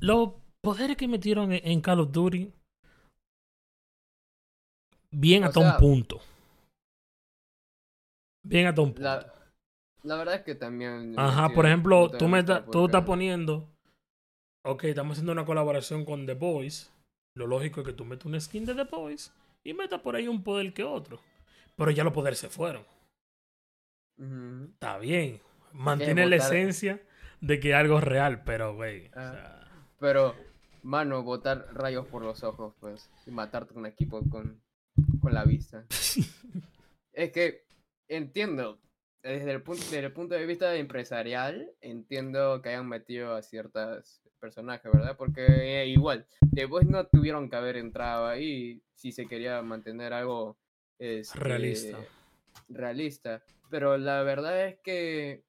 los poderes que metieron en, Call of Duty, bien O hasta sea- un punto. Bien hasta un punto. La, la verdad es que también. Ajá, por ejemplo, tú, me estás- tú estás poniendo. Ok, estamos haciendo una colaboración con The Boys. Lo lógico es que tú metas una skin de The Boys y metas por ahí un poder que otro. Pero ya los poderes se fueron. Está bien. Mantiene la esencia de que algo es real, pero, güey. o Ah. sea, Pero, mano, botar rayos por los ojos, pues. Y matarte un equipo con, con la vista. Es que entiendo, desde el, punto, desde el punto de vista empresarial, entiendo que hayan metido a ciertos personajes, ¿verdad? Porque eh, igual, The Boys no tuvieron que haber entrado ahí si se quería mantener algo este, Realista. realista. Pero la verdad es que